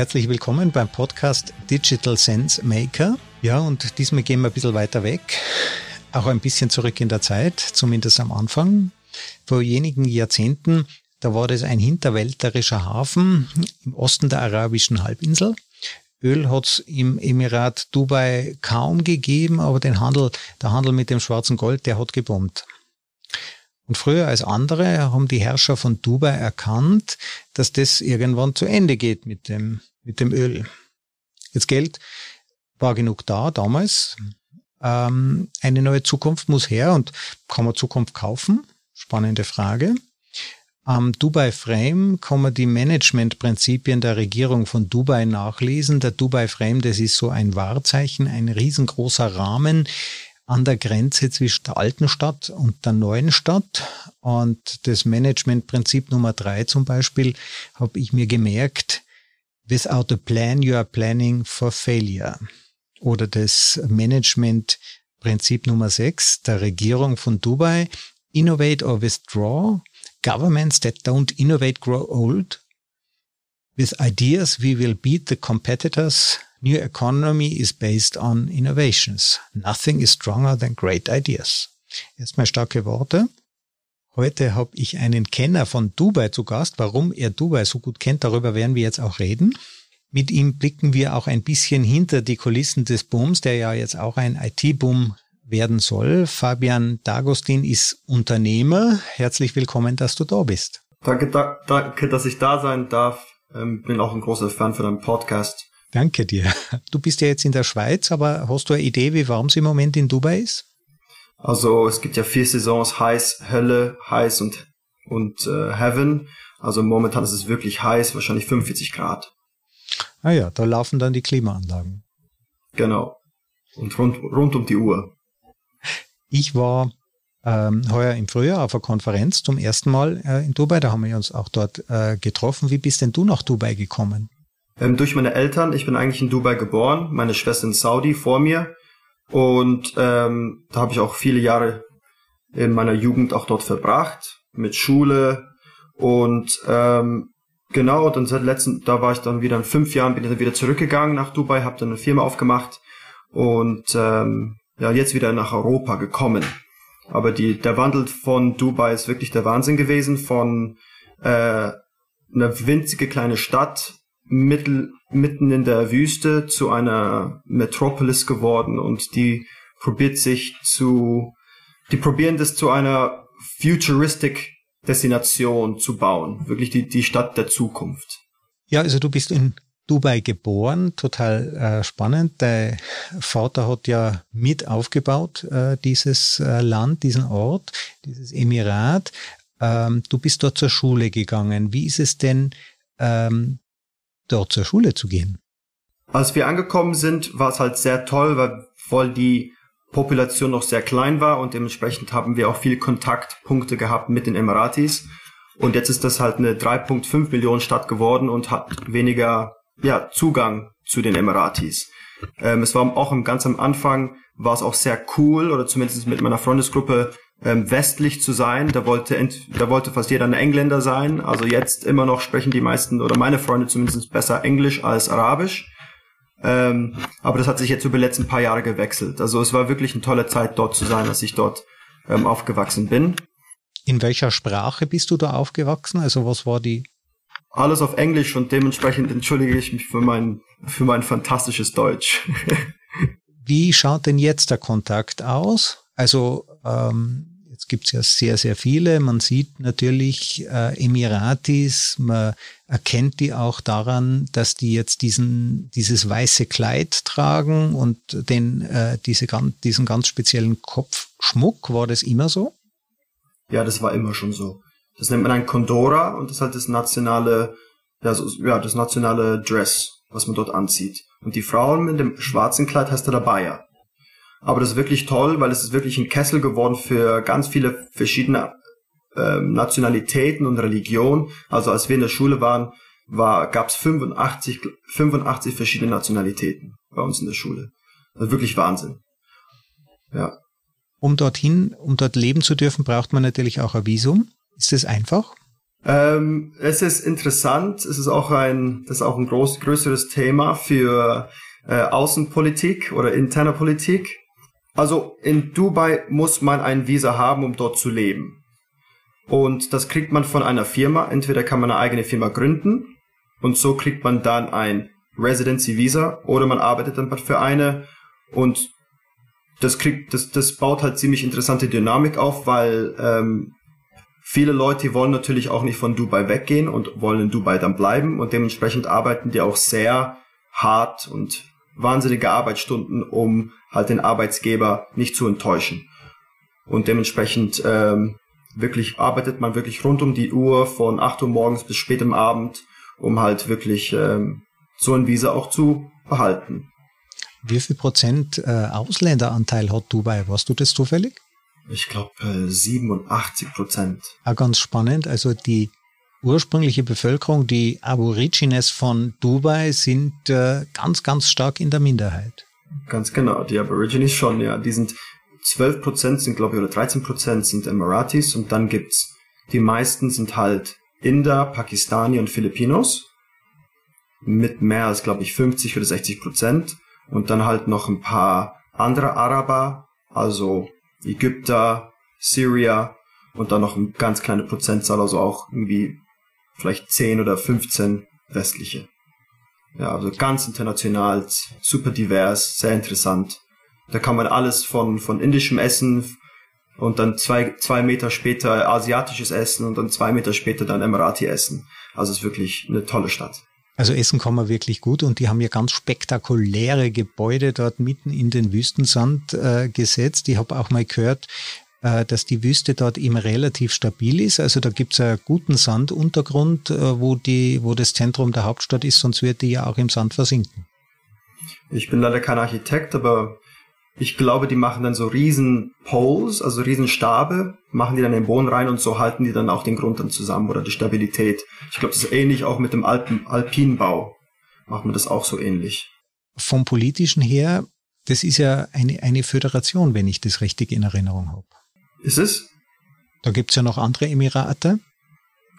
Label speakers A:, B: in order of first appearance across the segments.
A: Herzlich willkommen beim Podcast Digital Sense Maker. Ja, und diesmal gehen wir ein bisschen weiter weg, auch ein bisschen zurück in der Zeit, zumindest am Anfang. Vor wenigen Jahrzehnten, da war das ein hinterwäldlerischer Hafen im Osten der arabischen Halbinsel. Öl hat es im Emirat Dubai kaum gegeben, aber den Handel, der Handel mit dem schwarzen Gold, der hat gebombt. Und früher als andere haben die Herrscher von Dubai erkannt, dass das irgendwann zu Ende geht mit dem, mit dem Öl. Jetzt Geld war genug da damals. Ähm, eine neue Zukunft muss her und kann man Zukunft kaufen? Spannende Frage. Am Dubai Frame kann man die Managementprinzipien der Regierung von Dubai nachlesen. Der Dubai Frame, das ist so ein Wahrzeichen, ein riesengroßer Rahmen, an der Grenze zwischen der alten Stadt und der neuen Stadt. Und das Managementprinzip Nummer drei zum Beispiel habe ich mir gemerkt, without a plan you are planning for failure. Oder das Managementprinzip Nummer sechs der Regierung von Dubai, innovate or withdraw. Governments that don't innovate grow old. With ideas we will beat the competitors New economy is based on innovations. Nothing is stronger than great ideas. Erstmal starke Worte. Heute habe ich einen Kenner von Dubai zu Gast. Warum er Dubai so gut kennt, darüber werden wir jetzt auch reden. Mit ihm blicken wir auch ein bisschen hinter die Kulissen des Booms, der ja jetzt auch ein IT-Boom werden soll. Fabian Dagostin ist Unternehmer. Herzlich willkommen, dass du da bist.
B: Danke, da, danke dass ich da sein darf. Ähm, bin auch ein großer Fan von deinem Podcast.
A: Danke dir. Du bist ja jetzt in der Schweiz, aber hast du eine Idee, wie warm es im Moment in Dubai ist?
B: Also es gibt ja vier Saisons, heiß, Hölle, heiß und, und äh, Heaven. Also momentan ist es wirklich heiß, wahrscheinlich 45 Grad.
A: Ah ja, da laufen dann die Klimaanlagen.
B: Genau. Und rund, rund um die Uhr.
A: Ich war ähm, heuer im Frühjahr auf einer Konferenz zum ersten Mal äh, in Dubai. Da haben wir uns auch dort äh, getroffen. Wie bist denn du nach Dubai gekommen?
B: ähm, durch meine Eltern. Ich bin eigentlich in Dubai geboren, meine Schwester in Saudi vor mir. Und ähm, da habe ich auch viele Jahre in meiner Jugend auch dort verbracht, mit Schule. Und ähm, genau, dann seit letzten, da war ich dann wieder in fünf Jahren, bin ich dann wieder zurückgegangen nach Dubai, habe dann eine Firma aufgemacht und ähm, ja, jetzt wieder nach Europa gekommen. Aber die, der Wandel von Dubai ist wirklich der Wahnsinn gewesen, von äh, einer winzige kleine Stadt mittel, mitten in der Wüste zu einer Metropolis geworden und die probiert sich zu, die probieren das zu einer futuristic Destination zu bauen. Wirklich die, die Stadt der Zukunft.
A: Ja, also du bist in Dubai geboren, total äh, spannend. Dein Vater hat ja mit aufgebaut, äh, dieses äh, Land, diesen Ort, dieses Emirat. Ähm, du bist dort zur Schule gegangen. Wie ist es denn ähm, dort zur Schule zu gehen?
B: Als wir angekommen sind, war es halt sehr toll, weil voll die Population noch sehr klein war und dementsprechend haben wir auch viel Kontaktpunkte gehabt mit den Emiratis. Und jetzt ist das halt eine 3,5 Millionen Stadt geworden und hat weniger ja, Zugang zu den Emiratis. Ähm, es war auch ganz am Anfang, war es auch sehr cool, oder zumindest mit meiner Freundesgruppe, ähm, westlich zu sein. Da wollte, da wollte fast jeder ein Engländer sein. Also jetzt immer noch sprechen die meisten oder meine Freunde zumindest besser Englisch als Arabisch. Ähm, aber das hat sich jetzt über die letzten paar Jahre gewechselt. Also es war wirklich eine tolle Zeit dort zu sein, als ich dort ähm, aufgewachsen bin.
A: In welcher Sprache bist du da aufgewachsen? Also was war die?
B: Alles auf Englisch und dementsprechend entschuldige ich mich für mein, für mein fantastisches Deutsch.
A: Wie schaut denn jetzt der Kontakt aus? Also ähm, gibt es ja sehr, sehr viele. Man sieht natürlich äh, Emiratis, man erkennt die auch daran, dass die jetzt diesen, dieses weiße Kleid tragen und den, äh, diese, diesen ganz speziellen Kopfschmuck. War das immer so?
B: Ja, das war immer schon so. Das nennt man ein Condora und das ist halt das nationale, ja, ja, das nationale Dress, was man dort anzieht. Und die Frauen mit dem schwarzen Kleid heißt Bayer. Aber das ist wirklich toll, weil es ist wirklich ein Kessel geworden für ganz viele verschiedene ähm, Nationalitäten und Religionen. Also als wir in der Schule waren, war, gab es 85, 85 verschiedene Nationalitäten bei uns in der Schule. Also wirklich Wahnsinn. Ja.
A: Um dorthin, um dort leben zu dürfen, braucht man natürlich auch ein Visum. Ist das einfach?
B: Ähm, es ist interessant. Es ist auch ein, das ist auch ein groß, größeres Thema für äh, Außenpolitik oder interne Politik. Also in Dubai muss man ein Visa haben, um dort zu leben. Und das kriegt man von einer Firma. Entweder kann man eine eigene Firma gründen und so kriegt man dann ein Residency Visa oder man arbeitet dann für eine und das kriegt, das, das baut halt ziemlich interessante Dynamik auf, weil ähm, viele Leute wollen natürlich auch nicht von Dubai weggehen und wollen in Dubai dann bleiben und dementsprechend arbeiten die auch sehr hart und wahnsinnige Arbeitsstunden, um halt den Arbeitsgeber nicht zu enttäuschen. Und dementsprechend ähm, wirklich arbeitet man wirklich rund um die Uhr von 8 Uhr morgens bis spät im Abend, um halt wirklich ähm, so ein Visa auch zu behalten.
A: Wie viel Prozent äh, Ausländeranteil hat Dubai? Warst du das zufällig?
B: Ich glaube äh, 87 Prozent.
A: Ah, ganz spannend. Also die ursprüngliche Bevölkerung, die Aborigines von Dubai, sind äh, ganz, ganz stark in der Minderheit.
B: Ganz genau, die Aborigines schon, ja. Die sind 12 Prozent sind, glaube ich, oder 13 Prozent sind Emiratis und dann gibt's die meisten sind halt Inder, Pakistani und Filipinos mit mehr als, glaube ich, 50 oder 60 Prozent und dann halt noch ein paar andere Araber, also Ägypter, Syria und dann noch eine ganz kleine Prozentzahl, also auch irgendwie vielleicht 10 oder 15 westliche. Ja, also ganz international, super divers, sehr interessant. Da kann man alles von, von indischem Essen und dann zwei, zwei Meter später asiatisches Essen und dann zwei Meter später dann Emirati essen. Also es ist wirklich eine tolle Stadt.
A: Also Essen kann man wirklich gut und die haben ja ganz spektakuläre Gebäude dort mitten in den Wüstensand äh, gesetzt. Ich habe auch mal gehört, dass die Wüste dort eben relativ stabil ist. Also da gibt es einen guten Sanduntergrund, äh, wo, die, wo das Zentrum der Hauptstadt ist, sonst wird die ja auch im Sand versinken.
B: Ich bin leider kein Architekt, aber ich glaube, die machen dann so riesen Poles, also riesen Stabe, machen die dann in den Boden rein und so halten die dann auch den Grund dann zusammen oder die Stabilität. Ich glaube, das ist ähnlich auch mit dem Alpen, Alpinbau. Macht man das auch so ähnlich.
A: Vom politischen her, das ist ja eine, eine Föderation, wenn ich das richtig in Erinnerung habe.
B: Ist es?
A: Da gibt's ja noch andere Emirate.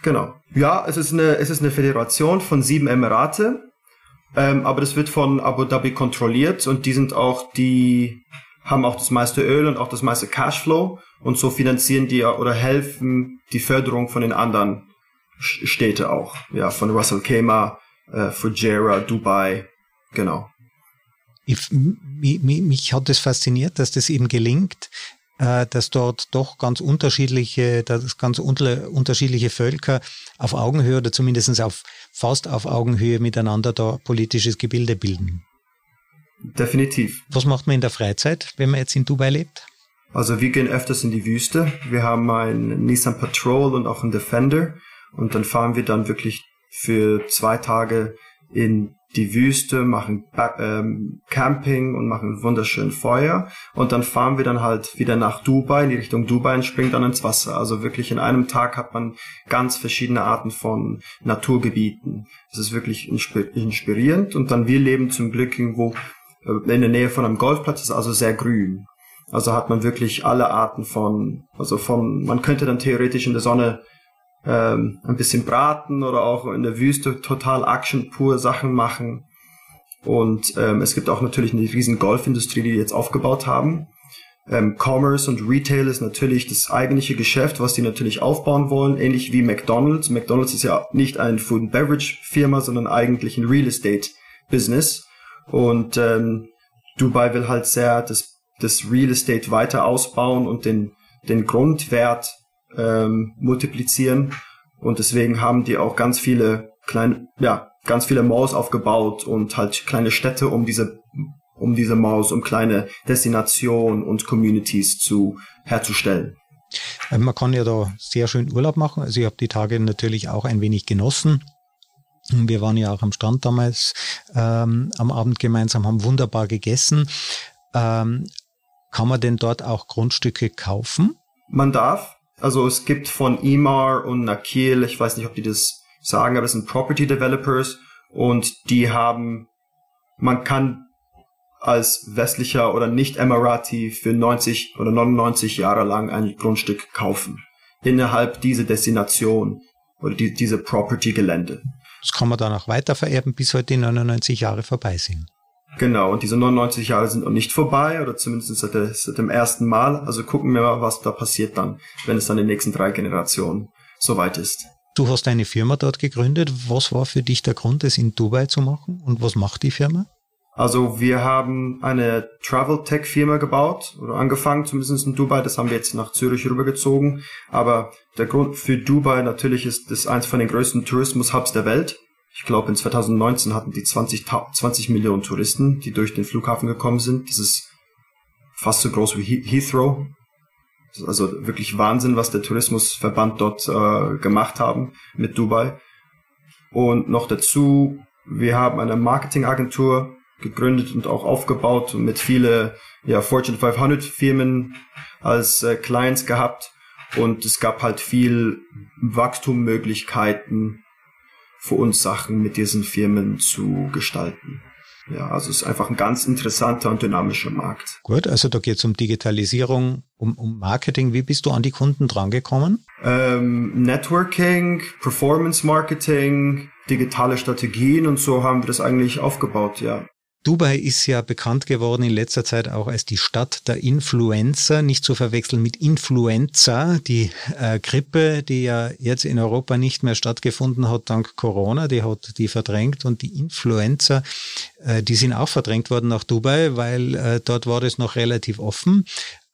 B: Genau. Ja, es ist eine, es ist eine Föderation von sieben Emirate ähm, aber das wird von Abu Dhabi kontrolliert und die sind auch die, haben auch das meiste Öl und auch das meiste Cashflow und so finanzieren die oder helfen die Förderung von den anderen Städte auch. Ja, von Russell Kema, äh, Fujairah, Dubai, genau.
A: Ich, mich, mich hat es das fasziniert, dass das eben gelingt, äh, dass dort doch ganz unterschiedliche, dass ganz unterschiedliche Völker auf Augenhöhe oder zumindest auf fast auf Augenhöhe miteinander da politisches Gebilde bilden.
B: Definitiv.
A: Was macht man in der Freizeit, wenn man jetzt in Dubai lebt?
B: Also wir gehen öfters in die Wüste. Wir haben einen Nissan Patrol und auch einen Defender. Und dann fahren wir dann wirklich für zwei Tage in die Wüste, machen ähm, Camping und machen wunderschön Feuer und dann fahren wir dann halt wieder nach Dubai, in die Richtung Dubai und springen dann ins Wasser. Also wirklich in einem Tag hat man ganz verschiedene Arten von Naturgebieten. Das ist wirklich inspirierend und dann wir leben zum Glück irgendwo äh, in der Nähe von einem Golfplatz, ist also sehr grün. Also hat man wirklich alle Arten von, also von, man könnte dann theoretisch in der Sonne ähm, ein bisschen braten oder auch in der Wüste total Action pur Sachen machen. Und ähm, es gibt auch natürlich eine riesen Golfindustrie, die, die jetzt aufgebaut haben. Ähm, Commerce und Retail ist natürlich das eigentliche Geschäft, was die natürlich aufbauen wollen, ähnlich wie McDonald's. McDonald's ist ja nicht ein Food and Beverage Firma, sondern eigentlich ein Real Estate Business. Und ähm, Dubai will halt sehr das, das Real Estate weiter ausbauen und den, den Grundwert ähm, multiplizieren. Und deswegen haben die auch ganz viele kleine, ja, ganz viele Malls aufgebaut und halt kleine Städte um diese, um diese Malls, um kleine Destinationen und Communities zu herzustellen.
A: Äh, man kann ja da sehr schön Urlaub machen. Also ich habe die Tage natürlich auch ein wenig genossen. Wir waren ja auch am Strand damals ähm, am Abend gemeinsam, haben wunderbar gegessen. Ähm, kann man denn dort auch Grundstücke kaufen?
B: Man darf. Also es gibt von Imar und Nakil, ich weiß nicht, ob die das sagen, aber das sind Property Developers und die haben, man kann als westlicher oder nicht Emirati für 90 oder 99 Jahre lang ein Grundstück kaufen innerhalb dieser Destination oder die, diese Property-Gelände.
A: Das kann man dann auch weiter vererben, bis heute die 99 Jahre vorbei sind.
B: Genau, und diese 99 Jahre sind noch nicht vorbei, oder zumindest seit, der, seit dem ersten Mal. Also gucken wir mal, was da passiert dann, wenn es dann in den nächsten drei Generationen soweit ist.
A: Du hast eine Firma dort gegründet. Was war für dich der Grund, es in Dubai zu machen? Und was macht die Firma?
B: Also wir haben eine Travel Tech Firma gebaut oder angefangen, zumindest in Dubai. Das haben wir jetzt nach Zürich rübergezogen. Aber der Grund für Dubai natürlich ist, das eins von den größten Tourismus-Hubs der Welt. Ich glaube, in 2019 hatten die 20, 20 Millionen Touristen, die durch den Flughafen gekommen sind. Das ist fast so groß wie Heathrow. also wirklich Wahnsinn, was der Tourismusverband dort äh, gemacht haben mit Dubai. Und noch dazu, wir haben eine Marketingagentur gegründet und auch aufgebaut und mit viele ja, Fortune 500 Firmen als äh, Clients gehabt. Und es gab halt viel Wachstummöglichkeiten für uns Sachen mit diesen Firmen zu gestalten. Ja, also es ist einfach ein ganz interessanter und dynamischer Markt.
A: Gut, also da geht es um Digitalisierung, um, um Marketing. Wie bist du an die Kunden drangekommen?
B: Ähm, Networking, Performance Marketing, digitale Strategien und so haben wir das eigentlich aufgebaut, ja.
A: Dubai ist ja bekannt geworden in letzter Zeit auch als die Stadt der Influencer, nicht zu verwechseln mit Influenza, die äh, Grippe, die ja jetzt in Europa nicht mehr stattgefunden hat dank Corona, die hat die verdrängt und die Influencer, äh, die sind auch verdrängt worden nach Dubai, weil äh, dort war das noch relativ offen.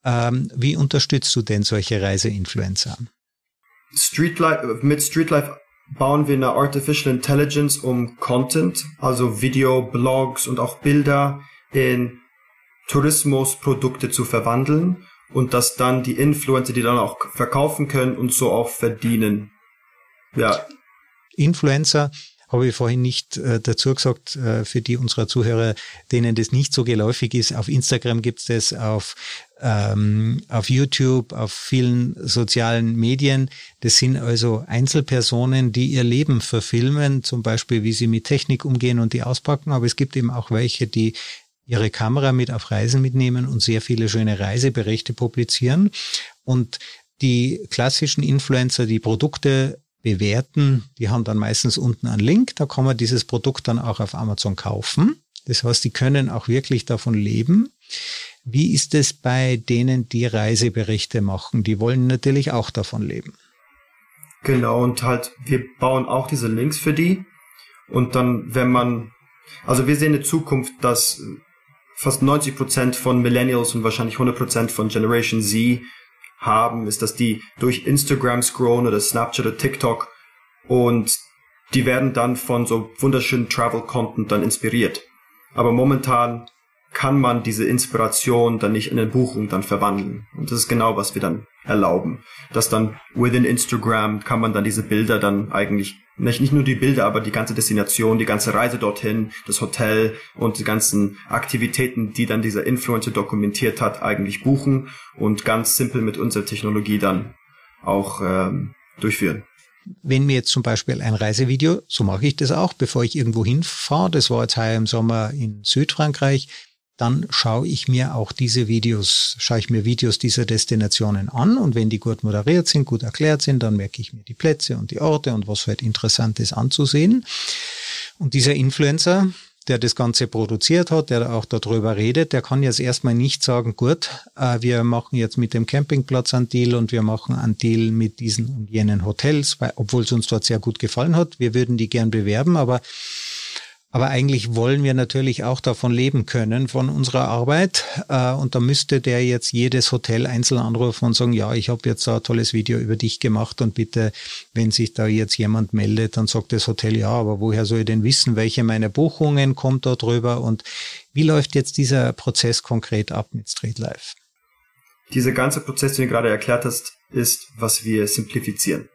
A: Ähm, wie unterstützt du denn solche Reiseinfluencer?
B: Streetlife, mit Streetlife bauen wir eine Artificial Intelligence, um Content, also Video, Blogs und auch Bilder in Tourismusprodukte zu verwandeln und dass dann die Influencer die dann auch verkaufen können und so auch verdienen. Ja.
A: Influencer habe ich vorhin nicht äh, dazu gesagt, äh, für die unserer Zuhörer, denen das nicht so geläufig ist. Auf Instagram gibt es das, auf, ähm, auf YouTube, auf vielen sozialen Medien. Das sind also Einzelpersonen, die ihr Leben verfilmen, zum Beispiel wie sie mit Technik umgehen und die auspacken. Aber es gibt eben auch welche, die ihre Kamera mit auf Reisen mitnehmen und sehr viele schöne Reiseberichte publizieren. Und die klassischen Influencer, die Produkte bewerten. Die haben dann meistens unten einen Link, da kann man dieses Produkt dann auch auf Amazon kaufen. Das heißt, die können auch wirklich davon leben. Wie ist es bei denen, die Reiseberichte machen? Die wollen natürlich auch davon leben.
B: Genau, und halt, wir bauen auch diese Links für die. Und dann, wenn man, also wir sehen eine Zukunft, dass fast 90 Prozent von Millennials und wahrscheinlich 100 Prozent von Generation Z haben, ist, dass die durch Instagram scrollen oder Snapchat oder TikTok und die werden dann von so wunderschönen Travel-Content dann inspiriert. Aber momentan kann man diese Inspiration dann nicht in eine Buchung dann verwandeln. Und das ist genau, was wir dann erlauben. Dass dann within Instagram kann man dann diese Bilder dann eigentlich, nicht, nicht nur die Bilder, aber die ganze Destination, die ganze Reise dorthin, das Hotel und die ganzen Aktivitäten, die dann dieser Influencer dokumentiert hat, eigentlich buchen und ganz simpel mit unserer Technologie dann auch ähm, durchführen.
A: Wenn mir jetzt zum Beispiel ein Reisevideo, so mache ich das auch, bevor ich irgendwo hinfahre, das war jetzt heuer im Sommer in Südfrankreich, dann schaue ich mir auch diese Videos, schaue ich mir Videos dieser Destinationen an und wenn die gut moderiert sind, gut erklärt sind, dann merke ich mir die Plätze und die Orte und was halt interessant ist anzusehen. Und dieser Influencer, der das Ganze produziert hat, der auch darüber redet, der kann jetzt erstmal nicht sagen, gut, äh, wir machen jetzt mit dem Campingplatz einen Deal und wir machen einen Deal mit diesen und jenen Hotels, weil, obwohl es uns dort sehr gut gefallen hat. Wir würden die gern bewerben, aber aber eigentlich wollen wir natürlich auch davon leben können, von unserer Arbeit. Äh, und da müsste der jetzt jedes Hotel einzeln anrufen und sagen, ja, ich habe jetzt ein tolles Video über dich gemacht und bitte, wenn sich da jetzt jemand meldet, dann sagt das Hotel, ja, aber woher soll ich denn wissen, welche meiner Buchungen kommt da drüber und wie läuft jetzt dieser Prozess konkret ab mit Street Life?
B: Dieser ganze Prozess, den du gerade erklärt hast, ist, was wir simplifizieren.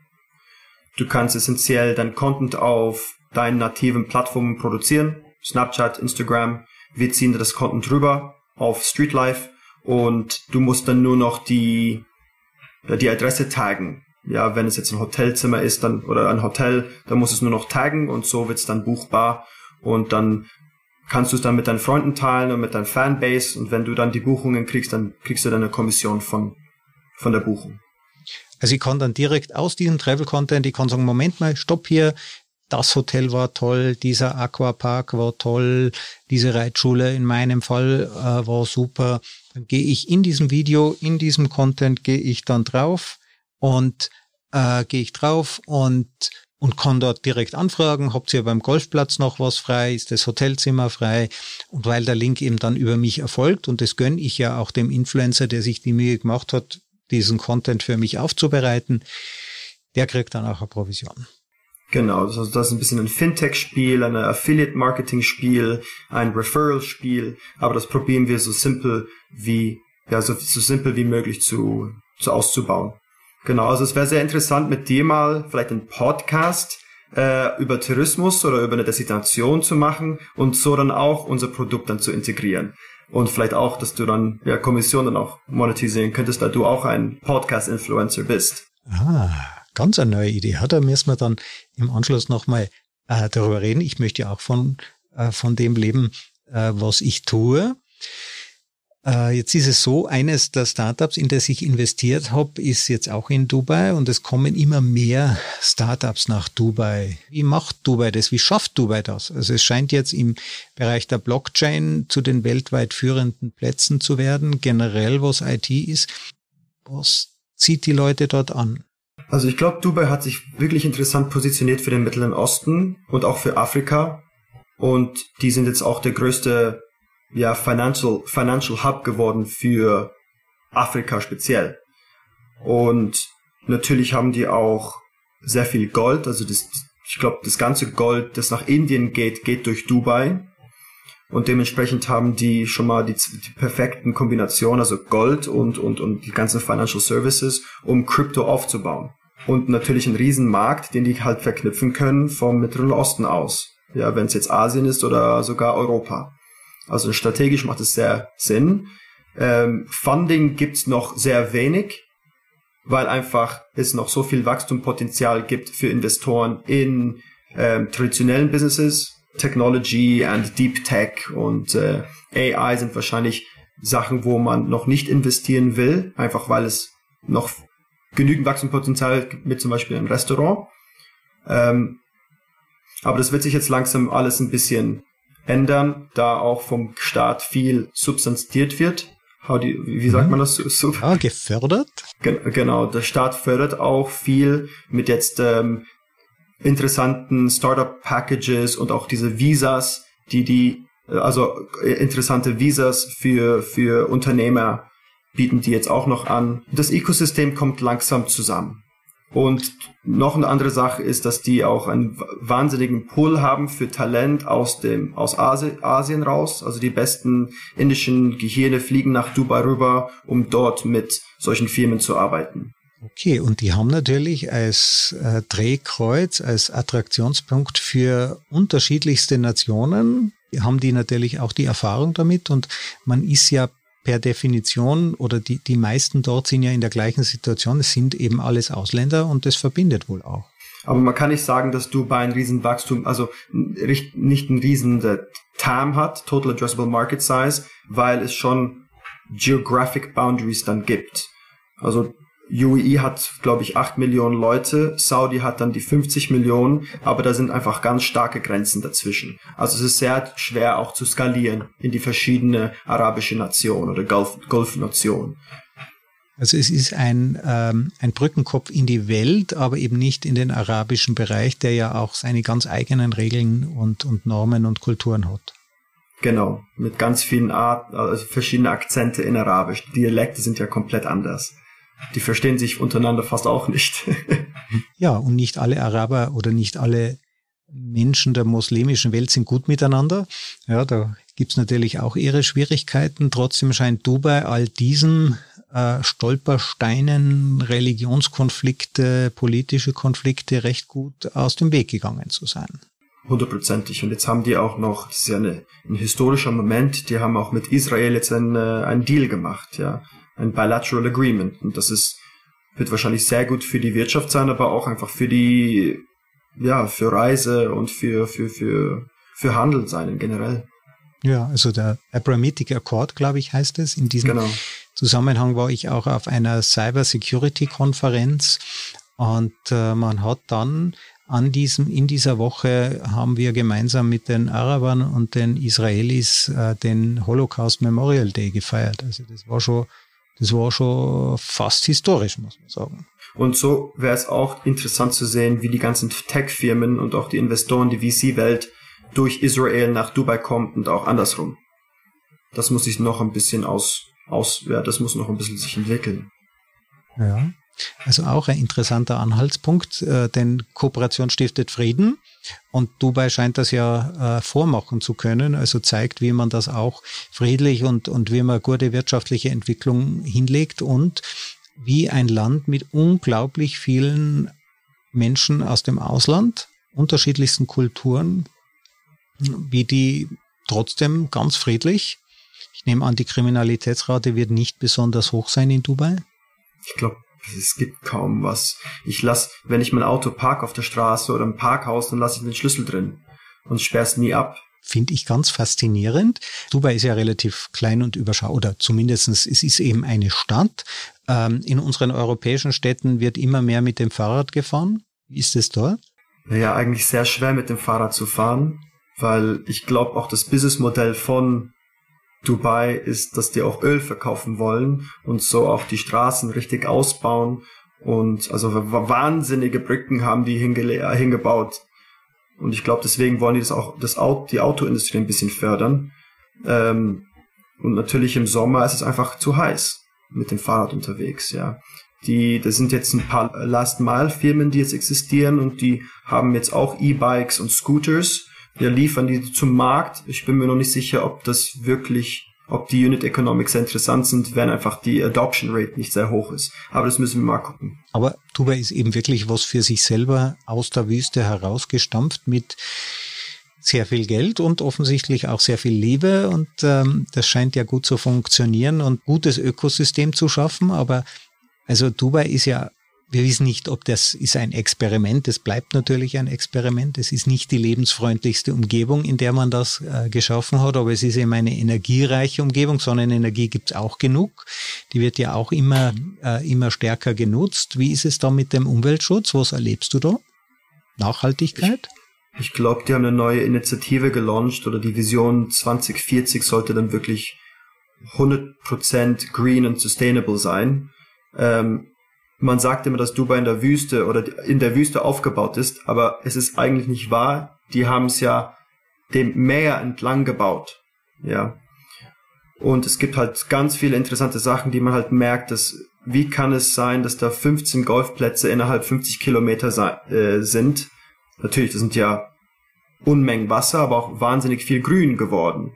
B: Du kannst essentiell dein Content auf deinen nativen Plattformen produzieren. Snapchat, Instagram. Wir ziehen das Content rüber auf Streetlife und du musst dann nur noch die, die Adresse taggen. Ja, wenn es jetzt ein Hotelzimmer ist, dann, oder ein Hotel, dann musst du es nur noch taggen und so wird es dann buchbar und dann kannst du es dann mit deinen Freunden teilen und mit deinem Fanbase und wenn du dann die Buchungen kriegst, dann kriegst du dann eine Kommission von, von der Buchung.
A: Also ich kann dann direkt aus diesem Travel-Content, ich kann sagen, Moment mal, stopp hier, das Hotel war toll, dieser Aquapark war toll, diese Reitschule in meinem Fall äh, war super. Dann gehe ich in diesem Video, in diesem Content gehe ich dann drauf und äh, gehe ich drauf und und kann dort direkt anfragen, habt ihr beim Golfplatz noch was frei, ist das Hotelzimmer frei? Und weil der Link eben dann über mich erfolgt und das gönne ich ja auch dem Influencer, der sich die Mühe gemacht hat, diesen Content für mich aufzubereiten, der kriegt dann auch eine Provision.
B: Genau, also das ist ein bisschen ein Fintech-Spiel, ein Affiliate-Marketing-Spiel, ein Referral-Spiel, aber das probieren wir so simpel wie, ja, so, so simpel wie möglich zu, zu auszubauen. Genau, also es wäre sehr interessant mit dir mal vielleicht einen Podcast äh, über Tourismus oder über eine Destination zu machen und so dann auch unser Produkt dann zu integrieren. Und vielleicht auch, dass du dann ja Kommission dann auch monetisieren könntest, da du auch ein Podcast-Influencer bist.
A: Ah ganz eine neue Idee hat. Da müssen wir dann im Anschluss nochmal äh, darüber reden. Ich möchte ja auch von, äh, von dem leben, äh, was ich tue. Äh, jetzt ist es so, eines der Startups, in das ich investiert habe, ist jetzt auch in Dubai und es kommen immer mehr Startups nach Dubai. Wie macht Dubai das? Wie schafft Dubai das? Also es scheint jetzt im Bereich der Blockchain zu den weltweit führenden Plätzen zu werden, generell was IT ist. Was zieht die Leute dort an?
B: Also ich glaube, Dubai hat sich wirklich interessant positioniert für den Mittleren Osten und auch für Afrika. Und die sind jetzt auch der größte ja, Financial, Financial Hub geworden für Afrika speziell. Und natürlich haben die auch sehr viel Gold. Also das, ich glaube, das ganze Gold, das nach Indien geht, geht durch Dubai. Und dementsprechend haben die schon mal die, die perfekten Kombinationen, also Gold und, und, und die ganzen Financial Services, um Crypto aufzubauen und natürlich ein Riesenmarkt, den die halt verknüpfen können vom Mittleren Osten aus. Ja, wenn es jetzt Asien ist oder sogar Europa. Also strategisch macht es sehr Sinn. Ähm, Funding gibt's noch sehr wenig, weil einfach es noch so viel Wachstumspotenzial gibt für Investoren in ähm, traditionellen Businesses. Technology and Deep Tech und äh, AI sind wahrscheinlich Sachen, wo man noch nicht investieren will, einfach weil es noch genügend Wachstumspotenzial mit zum Beispiel einem Restaurant. Ähm, aber das wird sich jetzt langsam alles ein bisschen ändern, da auch vom Staat viel substanziert wird. Die, wie sagt mhm. man das?
A: Sub ah, gefördert?
B: Gen genau, der Staat fördert auch viel mit jetzt ähm, interessanten Startup-Packages und auch diese Visas, die die, also äh, interessante Visas für, für Unternehmer bieten die jetzt auch noch an. Das Ökosystem kommt langsam zusammen. Und noch eine andere Sache ist, dass die auch einen wahnsinnigen Pull haben für Talent aus dem, aus Asien raus. Also die besten indischen Gehirne fliegen nach Dubai rüber, um dort mit solchen Firmen zu arbeiten.
A: Okay, und die haben natürlich als äh, Drehkreuz, als Attraktionspunkt für unterschiedlichste Nationen, haben die natürlich auch die Erfahrung damit und man ist ja per Definition oder die, die meisten dort sind ja in der gleichen Situation. Es sind eben alles Ausländer und das verbindet wohl auch.
B: Aber man kann nicht sagen, dass Dubai ein Riesenwachstum, also nicht ein riesen äh, TAM hat, Total Addressable Market Size, weil es schon Geographic Boundaries dann gibt. Also UAE hat, glaube ich, 8 Millionen Leute, Saudi hat dann die 50 Millionen, aber da sind einfach ganz starke Grenzen dazwischen. Also es ist sehr schwer auch zu skalieren in die verschiedene arabische Nationen oder Golf, Golfnationen.
A: Also es ist ein, ähm, ein Brückenkopf in die Welt, aber eben nicht in den arabischen Bereich, der ja auch seine ganz eigenen Regeln und, und Normen und Kulturen hat.
B: Genau, mit ganz vielen Art, also verschiedene Akzente in Arabisch. Die Dialekte sind ja komplett anders die verstehen sich untereinander fast auch nicht.
A: ja, und nicht alle Araber oder nicht alle Menschen der muslimischen Welt sind gut miteinander. Ja, da gibt's natürlich auch ihre Schwierigkeiten. Trotzdem scheint Dubai all diesen äh, Stolpersteinen, Religionskonflikte, politische Konflikte recht gut aus dem Weg gegangen zu sein.
B: Hundertprozentig. Und jetzt haben die auch noch, das ist ja eine, ein historischer Moment, die haben auch mit Israel jetzt einen, äh, einen Deal gemacht, ja ein Bilateral Agreement. Und das ist, wird wahrscheinlich sehr gut für die Wirtschaft sein, aber auch einfach für die, ja, für Reise und für, für, für, für Handel sein generell.
A: Ja, also der Abrahamitic Accord, glaube ich, heißt es, in diesem
B: genau.
A: Zusammenhang war ich auch auf einer Cyber Security Konferenz und äh, man hat dann an diesem, in dieser Woche haben wir gemeinsam mit den Arabern und den Israelis äh, den Holocaust Memorial Day gefeiert. Also das war schon, das war schon fast historisch, muss man sagen.
B: Und so wäre es auch interessant zu sehen, wie die ganzen Tech-Firmen und auch die Investoren, die VC-Welt durch Israel nach Dubai kommt und auch andersrum. Das muss sich noch ein bisschen aus, aus, ja, das muss noch ein bisschen sich entwickeln.
A: Ja. Also auch ein interessanter Anhaltspunkt, äh, denn Kooperation stiftet Frieden und Dubai scheint das ja äh, vormachen zu können, also zeigt, wie man das auch friedlich und, und wie man gute wirtschaftliche Entwicklung hinlegt und wie ein Land mit unglaublich vielen Menschen aus dem Ausland, unterschiedlichsten Kulturen, wie die trotzdem ganz friedlich. Ich nehme an, die Kriminalitätsrate wird nicht besonders hoch sein in Dubai.
B: Ich glaube, es gibt kaum was. Ich lass, wenn ich mein Auto park auf der Straße oder im Parkhaus, dann lasse ich den Schlüssel drin und sperr's nie ab.
A: Finde ich ganz faszinierend. Dubai ist ja relativ klein und überschaubar, oder zumindestens es ist eben eine Stadt. Ähm, in unseren europäischen Städten wird immer mehr mit dem Fahrrad gefahren. Wie ist es dort?
B: Naja, eigentlich sehr schwer mit dem Fahrrad zu fahren, weil ich glaube auch das Businessmodell von Dubai ist, dass die auch Öl verkaufen wollen und so auch die Straßen richtig ausbauen und also wahnsinnige Brücken haben die hingebaut. Und ich glaube, deswegen wollen die das auch, das Auto, die Autoindustrie ein bisschen fördern. Ähm, und natürlich im Sommer ist es einfach zu heiß mit dem Fahrrad unterwegs, ja. Die, das sind jetzt ein paar Last-Mile-Firmen, die jetzt existieren und die haben jetzt auch E-Bikes und Scooters wir liefern die zum Markt. Ich bin mir noch nicht sicher, ob das wirklich, ob die Unit Economics interessant sind, wenn einfach die Adoption Rate nicht sehr hoch ist. Aber das müssen wir mal gucken.
A: Aber Dubai ist eben wirklich was für sich selber aus der Wüste herausgestampft mit sehr viel Geld und offensichtlich auch sehr viel Liebe und ähm, das scheint ja gut zu funktionieren und gutes Ökosystem zu schaffen. Aber also Dubai ist ja wir wissen nicht, ob das ist ein Experiment. Es bleibt natürlich ein Experiment. Es ist nicht die lebensfreundlichste Umgebung, in der man das äh, geschaffen hat, aber es ist eben eine energiereiche Umgebung. Sonnenenergie gibt es auch genug. Die wird ja auch immer, äh, immer stärker genutzt. Wie ist es da mit dem Umweltschutz? Was erlebst du da? Nachhaltigkeit?
B: Ich, ich glaube, die haben eine neue Initiative gelauncht oder die Vision 2040 sollte dann wirklich 100% green und sustainable sein. Ähm, man sagt immer, dass Dubai in der Wüste oder in der Wüste aufgebaut ist, aber es ist eigentlich nicht wahr. Die haben es ja dem Meer entlang gebaut. Ja. Und es gibt halt ganz viele interessante Sachen, die man halt merkt, dass wie kann es sein, dass da 15 Golfplätze innerhalb 50 Kilometer äh, sind? Natürlich, das sind ja Unmengen Wasser, aber auch wahnsinnig viel Grün geworden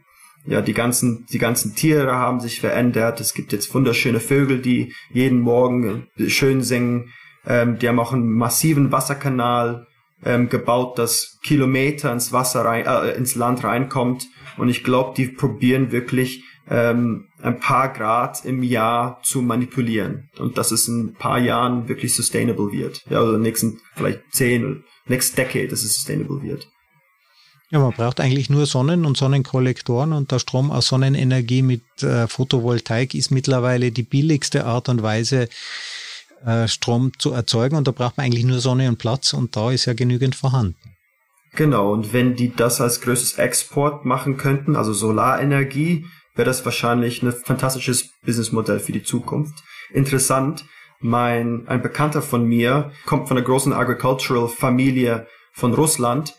B: ja, die ganzen, die ganzen Tiere haben sich verändert. Es gibt jetzt wunderschöne Vögel, die jeden Morgen äh, schön singen. Ähm, die haben auch einen massiven Wasserkanal ähm, gebaut, das Kilometer ins Wasser rein, äh, ins Land reinkommt. Und ich glaube, die probieren wirklich ähm, ein paar Grad im Jahr zu manipulieren. Und dass es in ein paar Jahren wirklich sustainable wird. Ja, oder nächsten vielleicht zehn, next decade, dass es sustainable wird.
A: Ja, man braucht eigentlich nur Sonnen- und Sonnenkollektoren und der Strom aus Sonnenenergie mit äh, Photovoltaik ist mittlerweile die billigste Art und Weise, äh, Strom zu erzeugen und da braucht man eigentlich nur Sonne und Platz und da ist ja genügend vorhanden.
B: Genau, und wenn die das als größtes Export machen könnten, also Solarenergie, wäre das wahrscheinlich ein fantastisches Businessmodell für die Zukunft. Interessant, mein, ein Bekannter von mir kommt von einer großen Agricultural Familie von Russland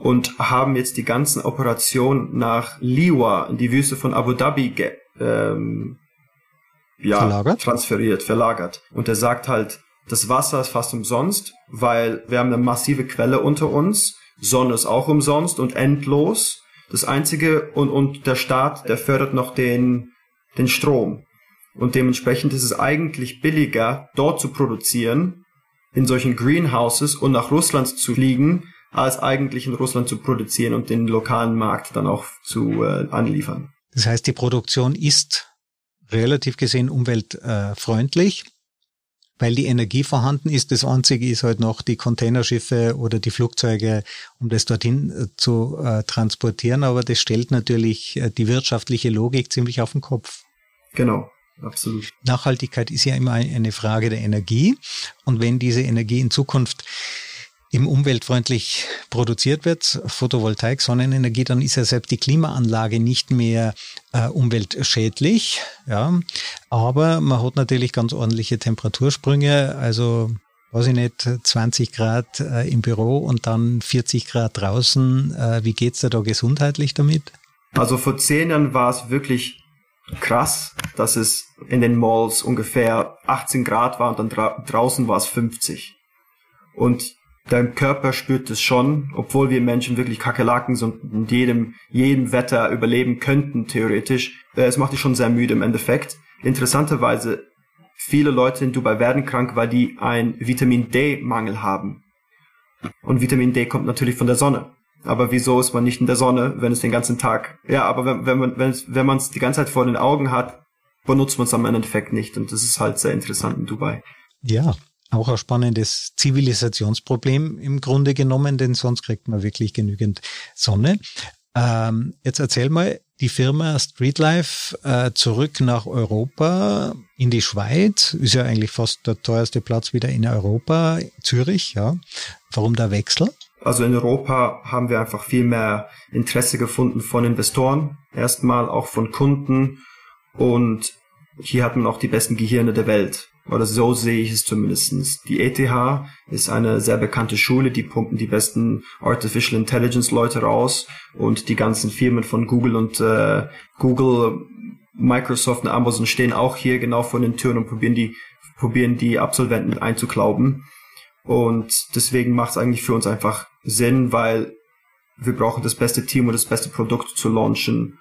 B: und haben jetzt die ganzen Operationen nach Liwa in die Wüste von Abu Dhabi ähm, ja, verlagert? transferiert, verlagert. Und er sagt halt, das Wasser ist fast umsonst, weil wir haben eine massive Quelle unter uns, Sonne ist auch umsonst und endlos. Das einzige und, und der Staat, der fördert noch den, den Strom. Und dementsprechend ist es eigentlich billiger, dort zu produzieren, in solchen Greenhouses und nach Russland zu fliegen, als eigentlich in Russland zu produzieren und den lokalen Markt dann auch zu äh, anliefern.
A: Das heißt, die Produktion ist relativ gesehen umweltfreundlich, weil die Energie vorhanden ist. Das Einzige ist halt noch die Containerschiffe oder die Flugzeuge, um das dorthin äh, zu äh, transportieren. Aber das stellt natürlich äh, die wirtschaftliche Logik ziemlich auf den Kopf.
B: Genau. absolut.
A: Nachhaltigkeit ist ja immer eine Frage der Energie. Und wenn diese Energie in Zukunft eben umweltfreundlich produziert wird, Photovoltaik, Sonnenenergie, dann ist ja selbst die Klimaanlage nicht mehr äh, umweltschädlich. Ja, aber man hat natürlich ganz ordentliche Temperatursprünge, also weiß ich nicht, 20 Grad äh, im Büro und dann 40 Grad draußen. Äh, wie geht's dir da gesundheitlich damit?
B: Also vor zehn Jahren war es wirklich krass, dass es in den Malls ungefähr 18 Grad war und dann dra draußen war es 50. Und dein Körper spürt es schon, obwohl wir Menschen wirklich Kakerlaken sind und jedem, jedem Wetter überleben könnten, theoretisch. Äh, es macht dich schon sehr müde im Endeffekt. Interessanterweise, viele Leute in Dubai werden krank, weil die ein Vitamin D-Mangel haben. Und Vitamin D kommt natürlich von der Sonne. Aber wieso ist man nicht in der Sonne, wenn es den ganzen Tag, ja, aber wenn, wenn man, wenn, wenn man es die ganze Zeit vor den Augen hat, benutzt man es am Endeffekt nicht. Und das ist halt sehr interessant in Dubai.
A: Ja, auch ein spannendes Zivilisationsproblem im Grunde genommen, denn sonst kriegt man wirklich genügend Sonne. Ähm, jetzt erzähl mal, die Firma Streetlife äh, zurück nach Europa, in die Schweiz, ist ja eigentlich fast der teuerste Platz wieder in Europa, Zürich, ja. Warum der Wechsel?
B: Also in Europa haben wir einfach viel mehr Interesse gefunden von Investoren, erstmal auch von Kunden und hier hat man auch die besten Gehirne der Welt. Oder so sehe ich es zumindestens. Die ETH ist eine sehr bekannte Schule, die pumpen die besten Artificial Intelligence Leute raus und die ganzen Firmen von Google und äh, Google, Microsoft und Amazon stehen auch hier genau vor den Türen und probieren die, probieren die Absolventen einzuklauben. Und deswegen macht es eigentlich für uns einfach Sinn, weil wir brauchen das beste Team und das beste Produkt zu launchen.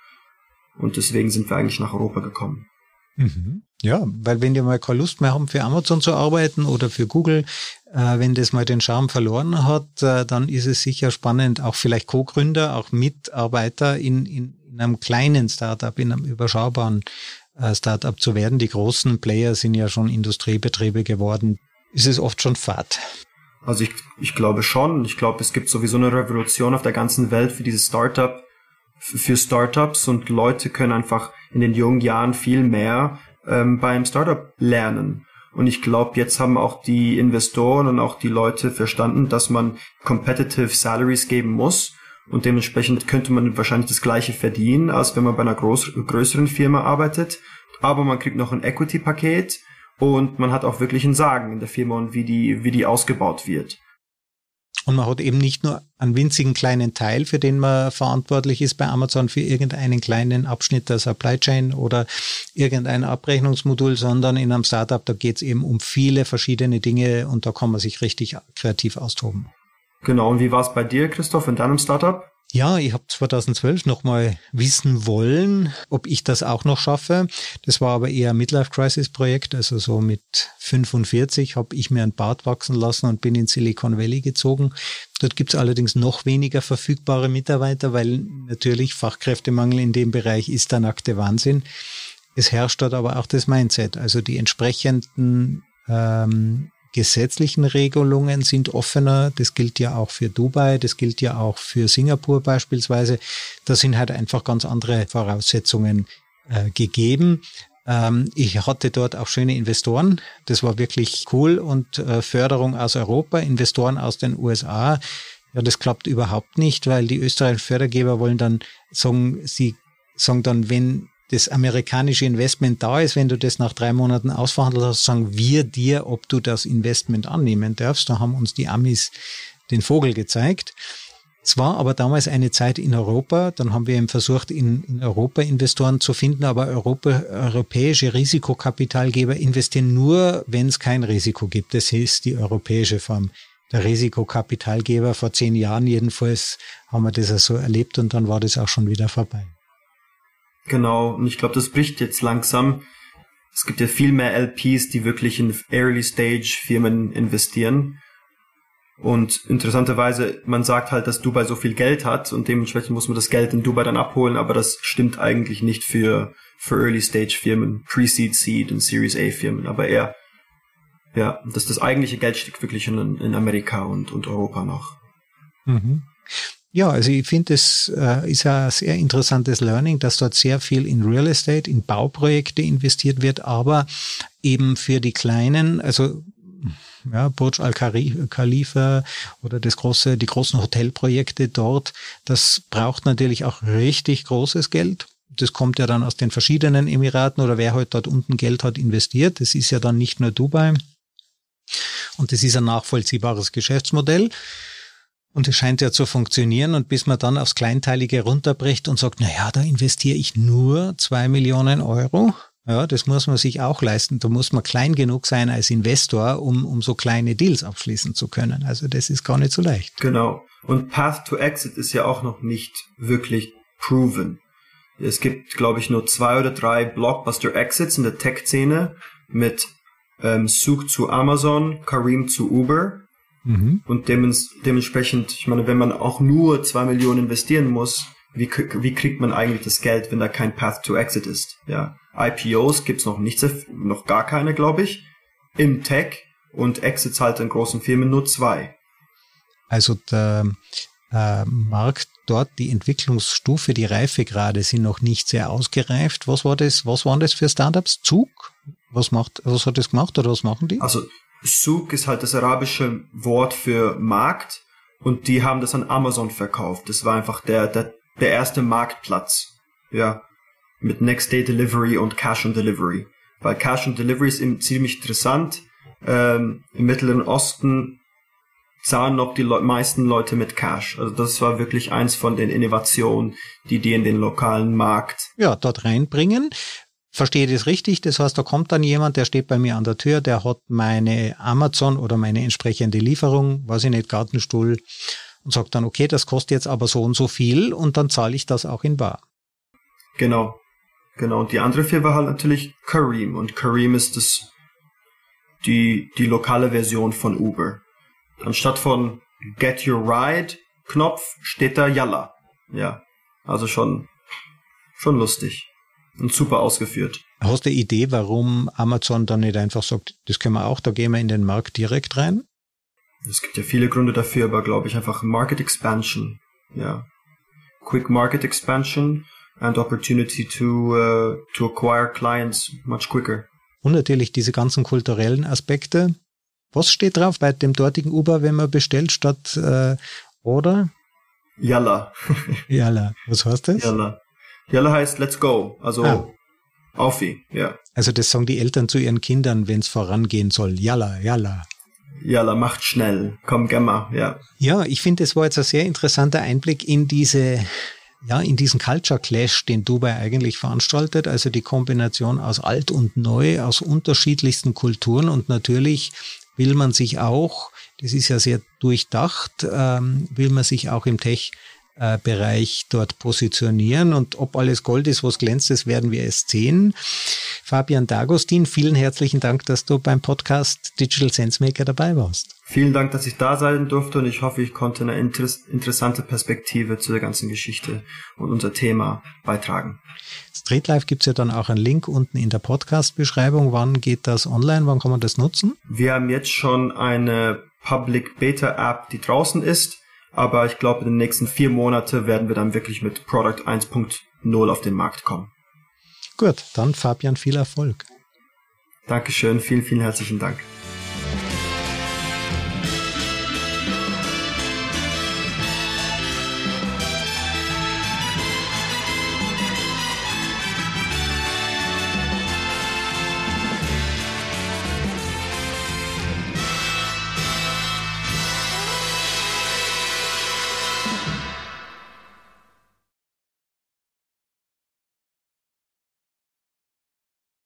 B: Und deswegen sind wir eigentlich nach Europa gekommen.
A: Mhm. Ja, weil wenn die mal keine Lust mehr haben, für Amazon zu arbeiten oder für Google, äh, wenn das mal den Charme verloren hat, äh, dann ist es sicher spannend, auch vielleicht Co-Gründer, auch Mitarbeiter in, in, in einem kleinen Startup, in einem überschaubaren äh, Startup zu werden. Die großen Player sind ja schon Industriebetriebe geworden. Ist es oft schon Fahrt.
B: Also ich, ich glaube schon. Ich glaube, es gibt sowieso eine Revolution auf der ganzen Welt für dieses Startup, für Startups und Leute können einfach in den jungen Jahren viel mehr ähm, beim Startup lernen. Und ich glaube, jetzt haben auch die Investoren und auch die Leute verstanden, dass man competitive Salaries geben muss. Und dementsprechend könnte man wahrscheinlich das gleiche verdienen, als wenn man bei einer groß, größeren Firma arbeitet. Aber man kriegt noch ein Equity-Paket und man hat auch wirklich ein Sagen in der Firma und wie die, wie die ausgebaut wird.
A: Und man hat eben nicht nur einen winzigen kleinen Teil, für den man verantwortlich ist bei Amazon für irgendeinen kleinen Abschnitt der Supply Chain oder irgendein Abrechnungsmodul, sondern in einem Startup, da geht es eben um viele verschiedene Dinge und da kann man sich richtig kreativ austoben.
B: Genau, und wie war es bei dir, Christoph, in deinem Startup?
A: Ja, ich habe 2012 nochmal wissen wollen, ob ich das auch noch schaffe. Das war aber eher ein Midlife-Crisis-Projekt. Also so mit 45 habe ich mir ein Bart wachsen lassen und bin in Silicon Valley gezogen. Dort gibt es allerdings noch weniger verfügbare Mitarbeiter, weil natürlich Fachkräftemangel in dem Bereich ist der nackte Wahnsinn. Es herrscht dort aber auch das Mindset. Also die entsprechenden ähm, gesetzlichen Regelungen sind offener. Das gilt ja auch für Dubai, das gilt ja auch für Singapur beispielsweise. Da sind halt einfach ganz andere Voraussetzungen äh, gegeben. Ähm, ich hatte dort auch schöne Investoren. Das war wirklich cool und äh, Förderung aus Europa, Investoren aus den USA. Ja, das klappt überhaupt nicht, weil die österreichischen Fördergeber wollen dann sagen, sie sagen dann, wenn das amerikanische Investment da ist, wenn du das nach drei Monaten ausverhandelt hast, sagen wir dir, ob du das Investment annehmen darfst. Da haben uns die Amis den Vogel gezeigt. Es war aber damals eine Zeit in Europa, dann haben wir eben versucht, in, in Europa Investoren zu finden, aber Europa, europäische Risikokapitalgeber investieren nur, wenn es kein Risiko gibt. Das ist die europäische Form der Risikokapitalgeber. Vor zehn Jahren jedenfalls haben wir das ja so erlebt und dann war das auch schon wieder vorbei.
B: Genau, und ich glaube, das bricht jetzt langsam. Es gibt ja viel mehr LPs, die wirklich in Early Stage Firmen investieren. Und interessanterweise, man sagt halt, dass Dubai so viel Geld hat und dementsprechend muss man das Geld in Dubai dann abholen, aber das stimmt eigentlich nicht für, für Early Stage Firmen, Pre-Seed, Seed und Series A Firmen, aber eher, ja, dass das eigentliche Geld steckt wirklich in, in Amerika und, und Europa noch.
A: Mhm. Ja, also ich finde, es äh, ist ein sehr interessantes Learning, dass dort sehr viel in Real Estate, in Bauprojekte investiert wird, aber eben für die kleinen, also ja, Burj Al Khalifa oder das große, die großen Hotelprojekte dort, das braucht natürlich auch richtig großes Geld. Das kommt ja dann aus den verschiedenen Emiraten oder wer halt dort unten Geld hat investiert. Das ist ja dann nicht nur Dubai. Und das ist ein nachvollziehbares Geschäftsmodell. Und es scheint ja zu funktionieren. Und bis man dann aufs Kleinteilige runterbricht und sagt, na ja, da investiere ich nur zwei Millionen Euro. Ja, das muss man sich auch leisten. Da muss man klein genug sein als Investor, um, um so kleine Deals abschließen zu können. Also das ist gar nicht so leicht.
B: Genau. Und Path to Exit ist ja auch noch nicht wirklich proven. Es gibt, glaube ich, nur zwei oder drei Blockbuster Exits in der Tech-Szene mit ähm, Suk zu Amazon, Kareem zu Uber Mhm. Und demens dementsprechend, ich meine, wenn man auch nur zwei Millionen investieren muss, wie, wie kriegt man eigentlich das Geld, wenn da kein Path to Exit ist? Ja, IPOs gibt's noch nicht, noch gar keine, glaube ich. Im Tech und Exits halt in großen Firmen nur zwei.
A: Also der äh, Markt dort, die Entwicklungsstufe, die Reifegrade sind noch nicht sehr ausgereift. Was war das? Was waren das für Startups? Zug? Was macht? Was hat das gemacht oder was machen die?
B: Also Souk ist halt das arabische Wort für Markt und die haben das an Amazon verkauft. Das war einfach der, der, der erste Marktplatz. Ja. Mit Next Day Delivery und Cash on Delivery. Weil Cash on Delivery ist eben ziemlich interessant. Ähm, Im Mittleren Osten zahlen noch die Le meisten Leute mit Cash. Also das war wirklich eins von den Innovationen, die die in den lokalen Markt
A: ja dort reinbringen verstehe das richtig? Das heißt, da kommt dann jemand, der steht bei mir an der Tür, der hat meine Amazon oder meine entsprechende Lieferung, weiß ich nicht, Gartenstuhl und sagt dann, okay, das kostet jetzt aber so und so viel und dann zahle ich das auch in bar.
B: Genau. Genau. Und die andere Firma war halt natürlich Kareem und Kareem ist das, die, die lokale Version von Uber. Anstatt von Get Your Ride Knopf steht da Yalla. Ja. Also schon, schon lustig und super ausgeführt.
A: Hast du eine Idee, warum Amazon dann nicht einfach sagt, das können wir auch, da gehen wir in den Markt direkt rein?
B: Es gibt ja viele Gründe dafür, aber glaube ich einfach Market Expansion. Ja. Quick Market Expansion and opportunity to, uh, to acquire clients much quicker.
A: Und natürlich diese ganzen kulturellen Aspekte. Was steht drauf bei dem dortigen Uber, wenn man bestellt statt äh, oder?
B: Yalla.
A: Yalla. Was heißt das?
B: Yalla. Yalla heißt Let's go, also ah. auf wie, ja.
A: Also das sagen die Eltern zu ihren Kindern, wenn es vorangehen soll. Yalla, Yalla.
B: Yalla, macht schnell, komm, Gemma, ja.
A: Ja, ich finde, es war jetzt ein sehr interessanter Einblick in diese ja, in diesen Culture Clash, den Dubai eigentlich veranstaltet, also die Kombination aus alt und neu, aus unterschiedlichsten Kulturen und natürlich will man sich auch, das ist ja sehr durchdacht, ähm, will man sich auch im Tech äh, Bereich dort positionieren. Und ob alles Gold ist, was glänzt, das werden wir erst sehen. Fabian D'Agostin, vielen herzlichen Dank, dass du beim Podcast Digital Sense Maker dabei warst.
B: Vielen Dank, dass ich da sein durfte und ich hoffe, ich konnte eine interessante Perspektive zu der ganzen Geschichte und unser Thema beitragen.
A: Street Life gibt es ja dann auch einen Link unten in der Podcast-Beschreibung. Wann geht das online? Wann kann man das nutzen?
B: Wir haben jetzt schon eine Public Beta App, die draußen ist. Aber ich glaube, in den nächsten vier Monate werden wir dann wirklich mit Product 1.0 auf den Markt kommen.
A: Gut, dann Fabian, viel Erfolg.
B: Dankeschön, vielen, vielen herzlichen Dank.